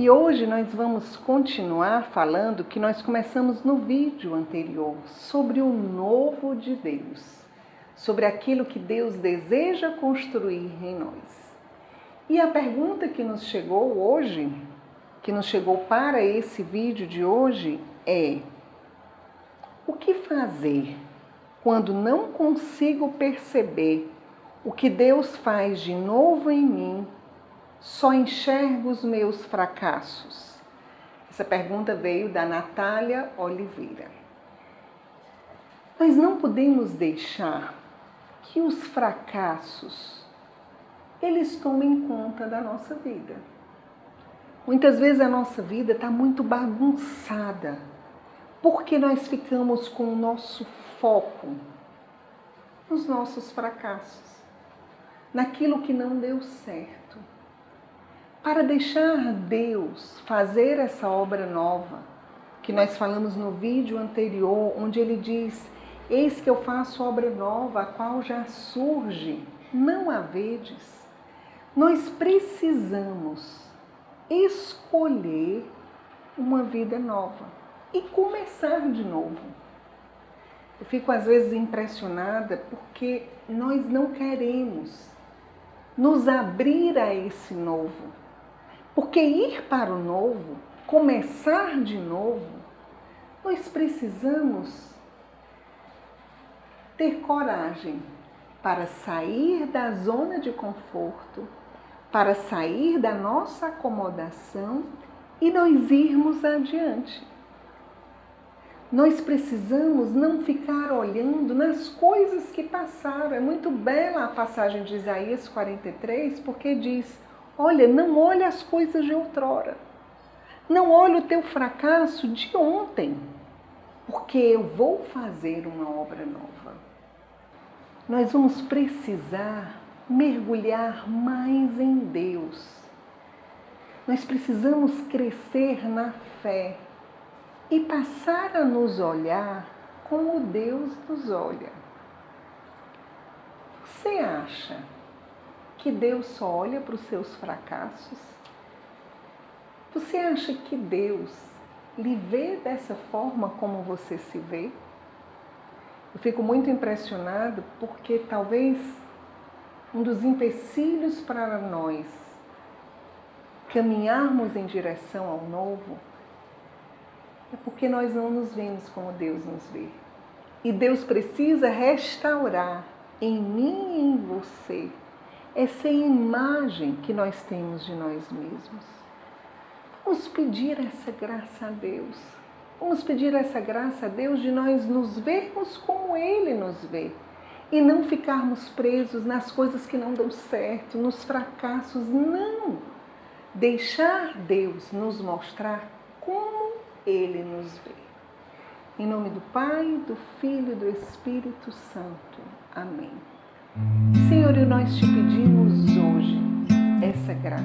E hoje nós vamos continuar falando que nós começamos no vídeo anterior sobre o novo de Deus, sobre aquilo que Deus deseja construir em nós. E a pergunta que nos chegou hoje, que nos chegou para esse vídeo de hoje é: o que fazer quando não consigo perceber o que Deus faz de novo em mim só enxergo os meus fracassos? Essa pergunta veio da Natália Oliveira. Nós não podemos deixar que os fracassos eles tomem conta da nossa vida. Muitas vezes a nossa vida está muito bagunçada porque nós ficamos com o nosso foco nos nossos fracassos, naquilo que não deu certo para deixar Deus fazer essa obra nova, que nós falamos no vídeo anterior, onde ele diz: Eis que eu faço obra nova, a qual já surge, não a vedes. Nós precisamos escolher uma vida nova e começar de novo. Eu fico às vezes impressionada porque nós não queremos nos abrir a esse novo. Porque ir para o novo, começar de novo, nós precisamos ter coragem para sair da zona de conforto, para sair da nossa acomodação e nós irmos adiante. Nós precisamos não ficar olhando nas coisas que passaram. É muito bela a passagem de Isaías 43, porque diz: Olha, não olhe as coisas de outrora. Não olhe o teu fracasso de ontem, porque eu vou fazer uma obra nova. Nós vamos precisar mergulhar mais em Deus. Nós precisamos crescer na fé e passar a nos olhar como Deus nos olha. Você acha que Deus só olha para os seus fracassos? Você acha que Deus lhe vê dessa forma como você se vê? Eu fico muito impressionado porque talvez um dos empecilhos para nós caminharmos em direção ao novo é porque nós não nos vemos como Deus nos vê. E Deus precisa restaurar em mim e em você essa imagem que nós temos de nós mesmos. Vamos pedir essa graça a Deus. Vamos pedir essa graça a Deus de nós nos vermos como Ele nos vê e não ficarmos presos nas coisas que não dão certo, nos fracassos. Não! Deixar Deus nos mostrar como Ele nos vê. Em nome do Pai, do Filho e do Espírito Santo. Amém. Senhor, e nós te pedimos hoje essa graça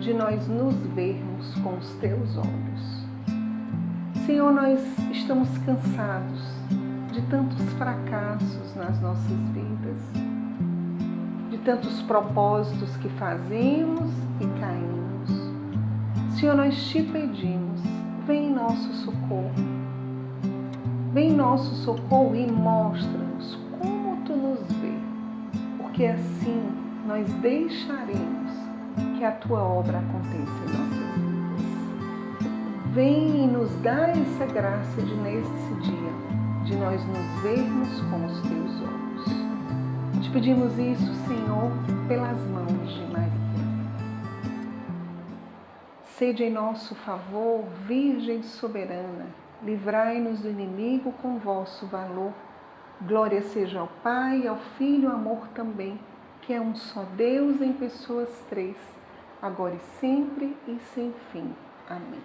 de nós nos vermos com os teus olhos. Senhor, nós estamos cansados de tantos fracassos nas nossas vidas, de tantos propósitos que fazemos e caímos. Senhor, nós te pedimos, vem em nosso socorro. Vem em nosso socorro e mostra-nos porque assim nós deixaremos que a tua obra aconteça em nossas vidas. Vem e nos dá essa graça de nesse dia, de nós nos vermos com os teus olhos. Te pedimos isso, Senhor, pelas mãos de Maria. Sede em nosso favor, Virgem soberana, livrai-nos do inimigo com vosso valor Glória seja ao Pai, ao Filho, ao amor também, que é um só Deus em pessoas três, agora e sempre e sem fim. Amém.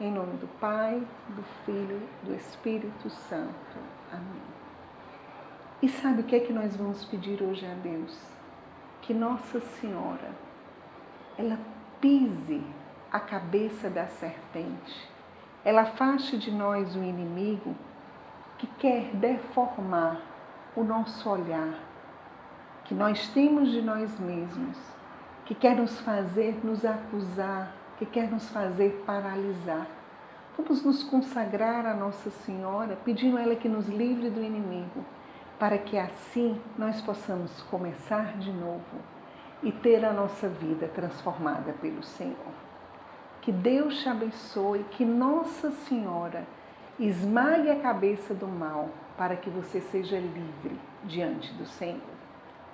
Em nome do Pai, do Filho, do Espírito Santo. Amém. E sabe o que é que nós vamos pedir hoje a Deus? Que Nossa Senhora, ela pise a cabeça da serpente, ela afaste de nós o inimigo que quer deformar o nosso olhar, que nós temos de nós mesmos, que quer nos fazer nos acusar, que quer nos fazer paralisar. Vamos nos consagrar a Nossa Senhora, pedindo a ela que nos livre do inimigo, para que assim nós possamos começar de novo e ter a nossa vida transformada pelo Senhor. Que Deus te abençoe, que Nossa Senhora esmague a cabeça do mal para que você seja livre diante do Senhor.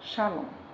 Shalom.